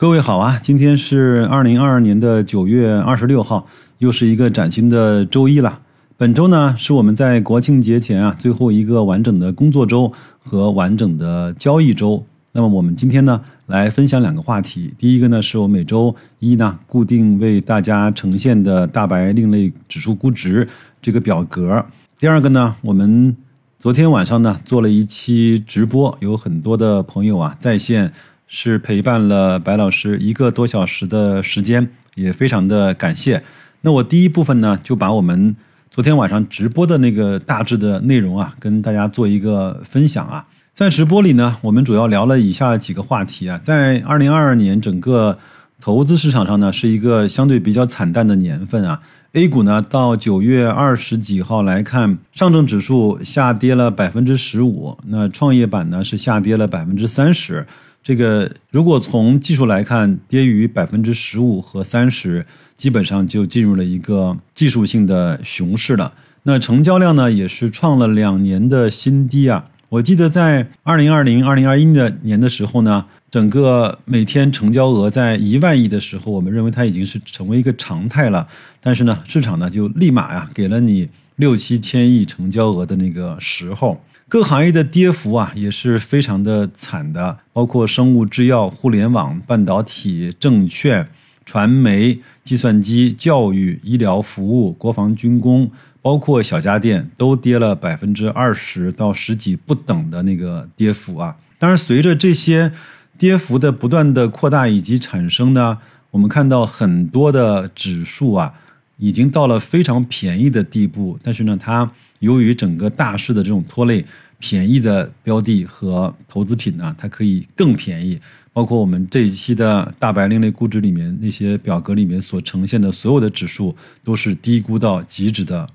各位好啊，今天是二零二二年的九月二十六号，又是一个崭新的周一了。本周呢是我们在国庆节前啊最后一个完整的工作周和完整的交易周。那么我们今天呢来分享两个话题。第一个呢是我每周一呢固定为大家呈现的大白另类指数估值这个表格。第二个呢，我们昨天晚上呢做了一期直播，有很多的朋友啊在线。是陪伴了白老师一个多小时的时间，也非常的感谢。那我第一部分呢，就把我们昨天晚上直播的那个大致的内容啊，跟大家做一个分享啊。在直播里呢，我们主要聊了以下几个话题啊。在二零二二年整个投资市场上呢，是一个相对比较惨淡的年份啊。A 股呢，到九月二十几号来看，上证指数下跌了百分之十五，那创业板呢是下跌了百分之三十。这个如果从技术来看，跌于百分之十五和三十，基本上就进入了一个技术性的熊市了。那成交量呢，也是创了两年的新低啊！我记得在二零二零、二零二一的年的时候呢，整个每天成交额在一万亿的时候，我们认为它已经是成为一个常态了。但是呢，市场呢就立马呀给了你六七千亿成交额的那个时候。各行业的跌幅啊也是非常的惨的，包括生物制药、互联网、半导体、证券、传媒、计算机、教育、医疗服务、国防军工，包括小家电，都跌了百分之二十到十几不等的那个跌幅啊。当然，随着这些跌幅的不断的扩大以及产生呢，我们看到很多的指数啊已经到了非常便宜的地步，但是呢，它。由于整个大势的这种拖累，便宜的标的和投资品呢，它可以更便宜。包括我们这一期的大白另类估值里面那些表格里面所呈现的所有的指数，都是低估到极致的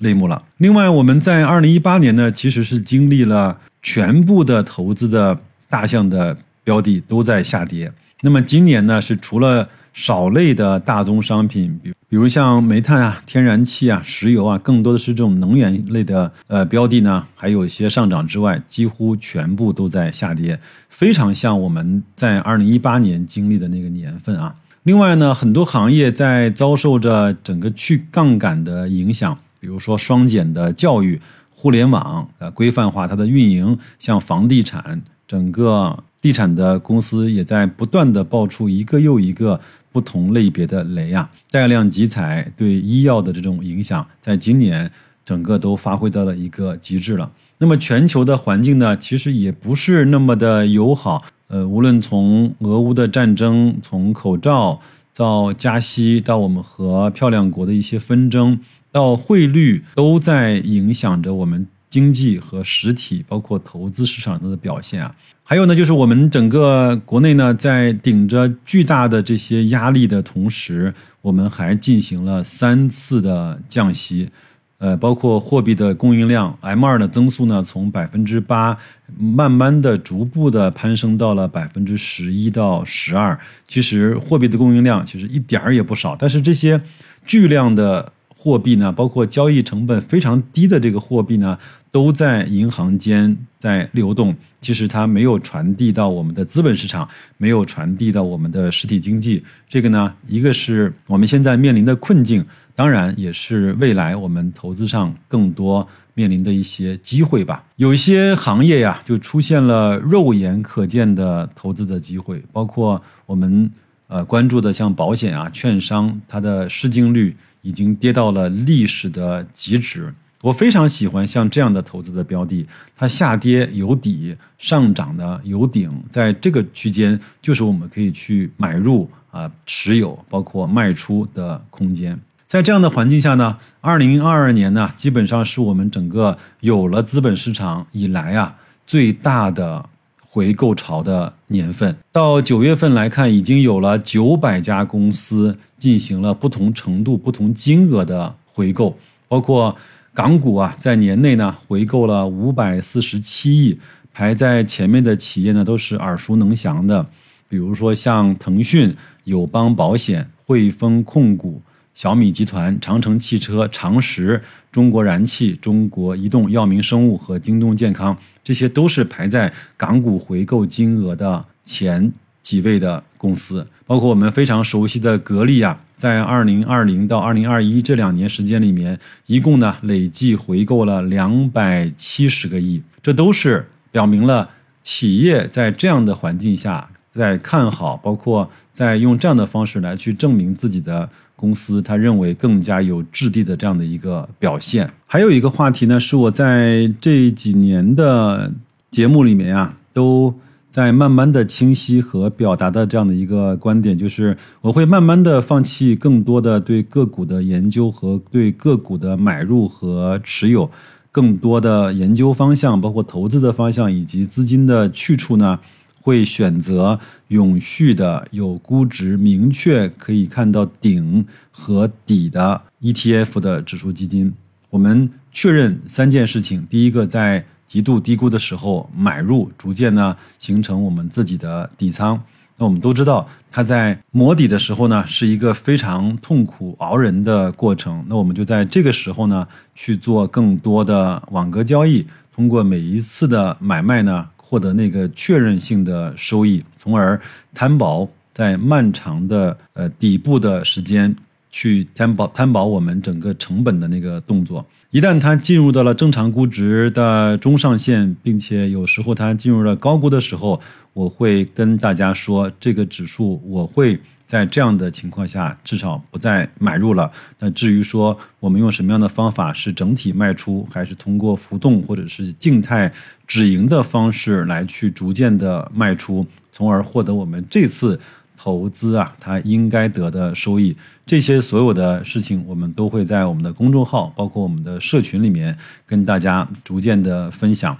类目了。另外，我们在二零一八年呢，其实是经历了全部的投资的大项的标的都在下跌。那么今年呢，是除了少类的大宗商品，比比如像煤炭啊、天然气啊、石油啊，更多的是这种能源类的呃标的呢，还有一些上涨之外，几乎全部都在下跌，非常像我们在二零一八年经历的那个年份啊。另外呢，很多行业在遭受着整个去杠杆的影响，比如说双减的教育、互联网呃规范化它的运营，像房地产整个。地产的公司也在不断的爆出一个又一个不同类别的雷啊，带量集采对医药的这种影响，在今年整个都发挥到了一个极致了。那么全球的环境呢，其实也不是那么的友好。呃，无论从俄乌的战争，从口罩到加息，到我们和漂亮国的一些纷争，到汇率，都在影响着我们。经济和实体，包括投资市场的表现啊，还有呢，就是我们整个国内呢，在顶着巨大的这些压力的同时，我们还进行了三次的降息，呃，包括货币的供应量 M 二的增速呢，从百分之八慢慢的、逐步的攀升到了百分之十一到十二。其实货币的供应量其实一点儿也不少，但是这些巨量的。货币呢，包括交易成本非常低的这个货币呢，都在银行间在流动。其实它没有传递到我们的资本市场，没有传递到我们的实体经济。这个呢，一个是我们现在面临的困境，当然也是未来我们投资上更多面临的一些机会吧。有一些行业呀，就出现了肉眼可见的投资的机会，包括我们呃关注的像保险啊、券商，它的市净率。已经跌到了历史的极值。我非常喜欢像这样的投资的标的，它下跌有底，上涨的有顶，在这个区间就是我们可以去买入啊持有，包括卖出的空间。在这样的环境下呢，二零二二年呢，基本上是我们整个有了资本市场以来啊最大的。回购潮的年份，到九月份来看，已经有了九百家公司进行了不同程度、不同金额的回购，包括港股啊，在年内呢回购了五百四十七亿，排在前面的企业呢都是耳熟能详的，比如说像腾讯、友邦保险、汇丰控股。小米集团、长城汽车、长实、中国燃气、中国移动、药明生物和京东健康，这些都是排在港股回购金额的前几位的公司，包括我们非常熟悉的格力啊，在二零二零到二零二一这两年时间里面，一共呢累计回购了两百七十个亿，这都是表明了企业在这样的环境下在看好，包括在用这样的方式来去证明自己的公司，他认为更加有质地的这样的一个表现。还有一个话题呢，是我在这几年的节目里面啊都。在慢慢的清晰和表达的这样的一个观点，就是我会慢慢的放弃更多的对个股的研究和对个股的买入和持有，更多的研究方向，包括投资的方向以及资金的去处呢，会选择永续的、有估值明确可以看到顶和底的 ETF 的指数基金。我们确认三件事情，第一个在。极度低估的时候买入，逐渐呢形成我们自己的底仓。那我们都知道，它在磨底的时候呢是一个非常痛苦熬人的过程。那我们就在这个时候呢去做更多的网格交易，通过每一次的买卖呢获得那个确认性的收益，从而摊薄在漫长的呃底部的时间去摊薄摊薄我们整个成本的那个动作。一旦它进入到了正常估值的中上限，并且有时候它进入了高估的时候，我会跟大家说，这个指数我会在这样的情况下至少不再买入了。那至于说我们用什么样的方法，是整体卖出，还是通过浮动或者是静态止盈的方式来去逐渐的卖出，从而获得我们这次。投资啊，它应该得的收益，这些所有的事情，我们都会在我们的公众号，包括我们的社群里面跟大家逐渐的分享。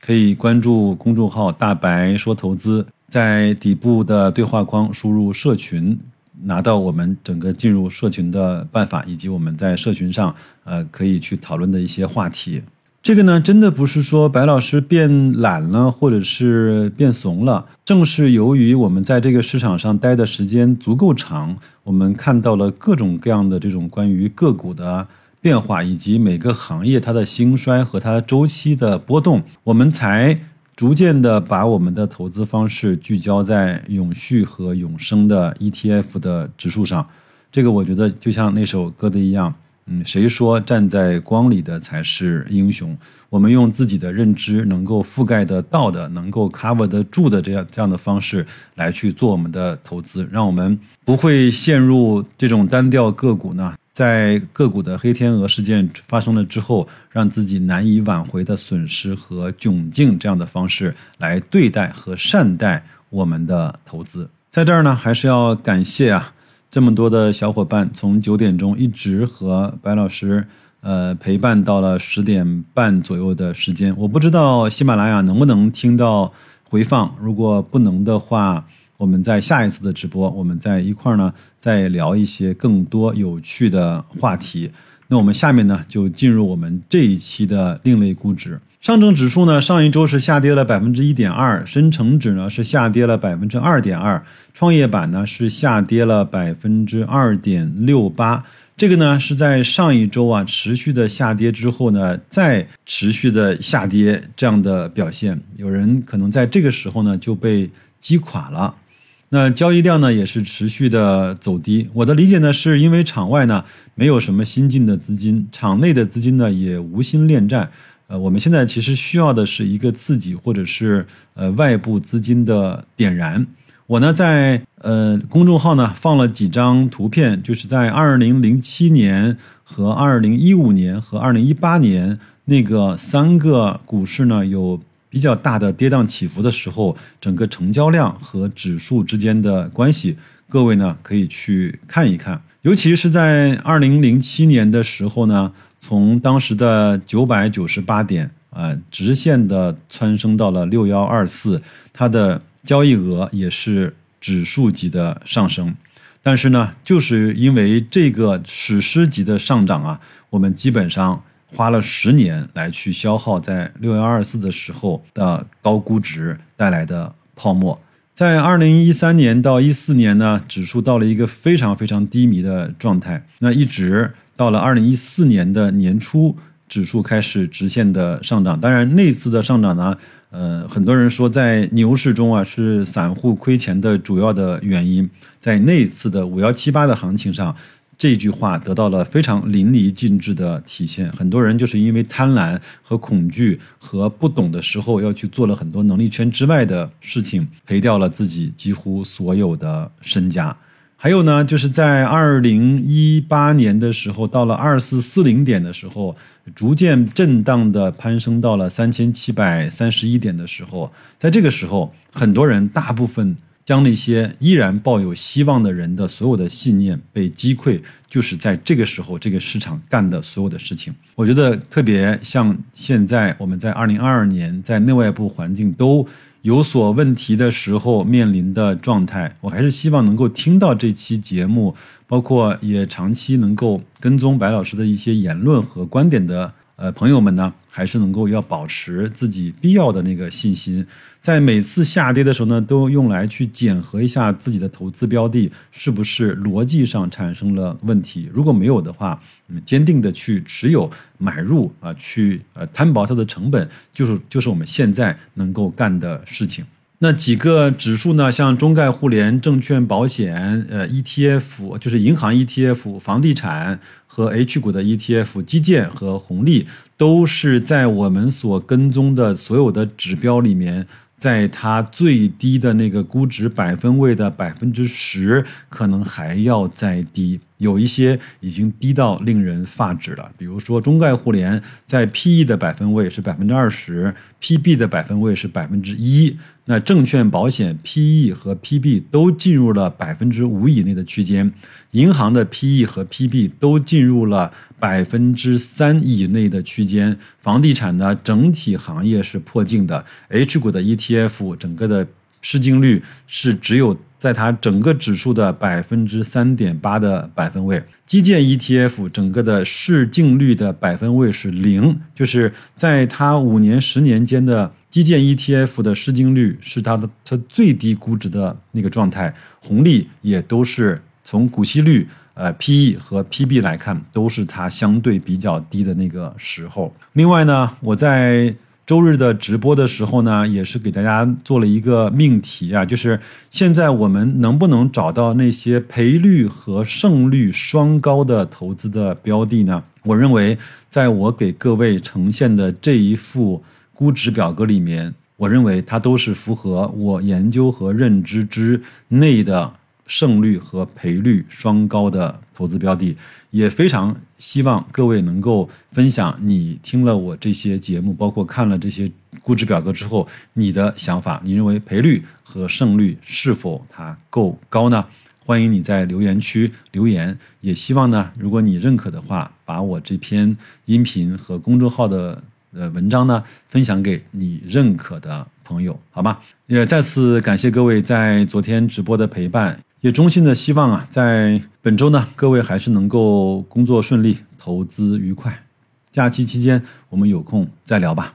可以关注公众号“大白说投资”，在底部的对话框输入“社群”，拿到我们整个进入社群的办法，以及我们在社群上呃可以去讨论的一些话题。这个呢，真的不是说白老师变懒了，或者是变怂了。正是由于我们在这个市场上待的时间足够长，我们看到了各种各样的这种关于个股的变化，以及每个行业它的兴衰和它周期的波动，我们才逐渐的把我们的投资方式聚焦在永续和永生的 ETF 的指数上。这个我觉得就像那首歌的一样。嗯，谁说站在光里的才是英雄？我们用自己的认知能够覆盖得到的、能够 cover 得住的这样这样的方式来去做我们的投资，让我们不会陷入这种单调个股呢，在个股的黑天鹅事件发生了之后，让自己难以挽回的损失和窘境这样的方式来对待和善待我们的投资。在这儿呢，还是要感谢啊。这么多的小伙伴从九点钟一直和白老师，呃，陪伴到了十点半左右的时间。我不知道喜马拉雅能不能听到回放，如果不能的话，我们在下一次的直播，我们在一块儿呢，再聊一些更多有趣的话题。那我们下面呢，就进入我们这一期的另类估值。上证指数呢，上一周是下跌了百分之一点二，深成指呢是下跌了百分之二点二，创业板呢是下跌了百分之二点六八。这个呢是在上一周啊持续的下跌之后呢，再持续的下跌这样的表现。有人可能在这个时候呢就被击垮了。那交易量呢也是持续的走低。我的理解呢是因为场外呢没有什么新进的资金，场内的资金呢也无心恋战。呃，我们现在其实需要的是一个刺激，或者是呃外部资金的点燃。我呢在呃公众号呢放了几张图片，就是在二零零七年和二零一五年和二零一八年那个三个股市呢有比较大的跌宕起伏的时候，整个成交量和指数之间的关系，各位呢可以去看一看。尤其是在二零零七年的时候呢。从当时的九百九十八点啊，直线的蹿升到了六幺二四，它的交易额也是指数级的上升。但是呢，就是因为这个史诗级的上涨啊，我们基本上花了十年来去消耗在六幺二四的时候的高估值带来的泡沫。在二零一三年到一四年呢，指数到了一个非常非常低迷的状态，那一直。到了二零一四年的年初，指数开始直线的上涨。当然，那次的上涨呢，呃，很多人说在牛市中啊是散户亏钱的主要的原因，在那次的五幺七八的行情上。这句话得到了非常淋漓尽致的体现。很多人就是因为贪婪和恐惧和不懂的时候，要去做了很多能力圈之外的事情，赔掉了自己几乎所有的身家。还有呢，就是在二零一八年的时候，到了二四四零点的时候，逐渐震荡的攀升到了三千七百三十一点的时候，在这个时候，很多人大部分。将那些依然抱有希望的人的所有的信念被击溃，就是在这个时候，这个市场干的所有的事情。我觉得特别像现在我们在二零二二年在内外部环境都有所问题的时候面临的状态，我还是希望能够听到这期节目，包括也长期能够跟踪白老师的一些言论和观点的呃朋友们呢。还是能够要保持自己必要的那个信心，在每次下跌的时候呢，都用来去检核一下自己的投资标的是不是逻辑上产生了问题。如果没有的话，嗯，坚定的去持有买入啊，去呃摊薄它的成本，就是就是我们现在能够干的事情。那几个指数呢，像中概互联、证券、保险、呃 ETF，就是银行 ETF、房地产和 H 股的 ETF、基建和红利。都是在我们所跟踪的所有的指标里面，在它最低的那个估值百分位的百分之十，可能还要再低。有一些已经低到令人发指了，比如说中概互联在 PE 的百分位是百分之二十，PB 的百分位是百分之一。那证券、保险 PE 和 PB 都进入了百分之五以内的区间，银行的 PE 和 PB 都进入了百分之三以内的区间，房地产呢整体行业是破净的，H 股的 ETF 整个的市净率是只有。在它整个指数的百分之三点八的百分位，基建 ETF 整个的市净率的百分位是零，就是在它五年、十年间的基建 ETF 的市净率是它的它最低估值的那个状态，红利也都是从股息率、呃 PE 和 PB 来看，都是它相对比较低的那个时候。另外呢，我在。周日的直播的时候呢，也是给大家做了一个命题啊，就是现在我们能不能找到那些赔率和胜率双高的投资的标的呢？我认为，在我给各位呈现的这一副估值表格里面，我认为它都是符合我研究和认知之内的。胜率和赔率双高的投资标的，也非常希望各位能够分享你听了我这些节目，包括看了这些估值表格之后，你的想法。你认为赔率和胜率是否它够高呢？欢迎你在留言区留言。也希望呢，如果你认可的话，把我这篇音频和公众号的呃文章呢分享给你认可的朋友，好吗？也再次感谢各位在昨天直播的陪伴。也衷心的希望啊，在本周呢，各位还是能够工作顺利，投资愉快。假期期间我们有空再聊吧。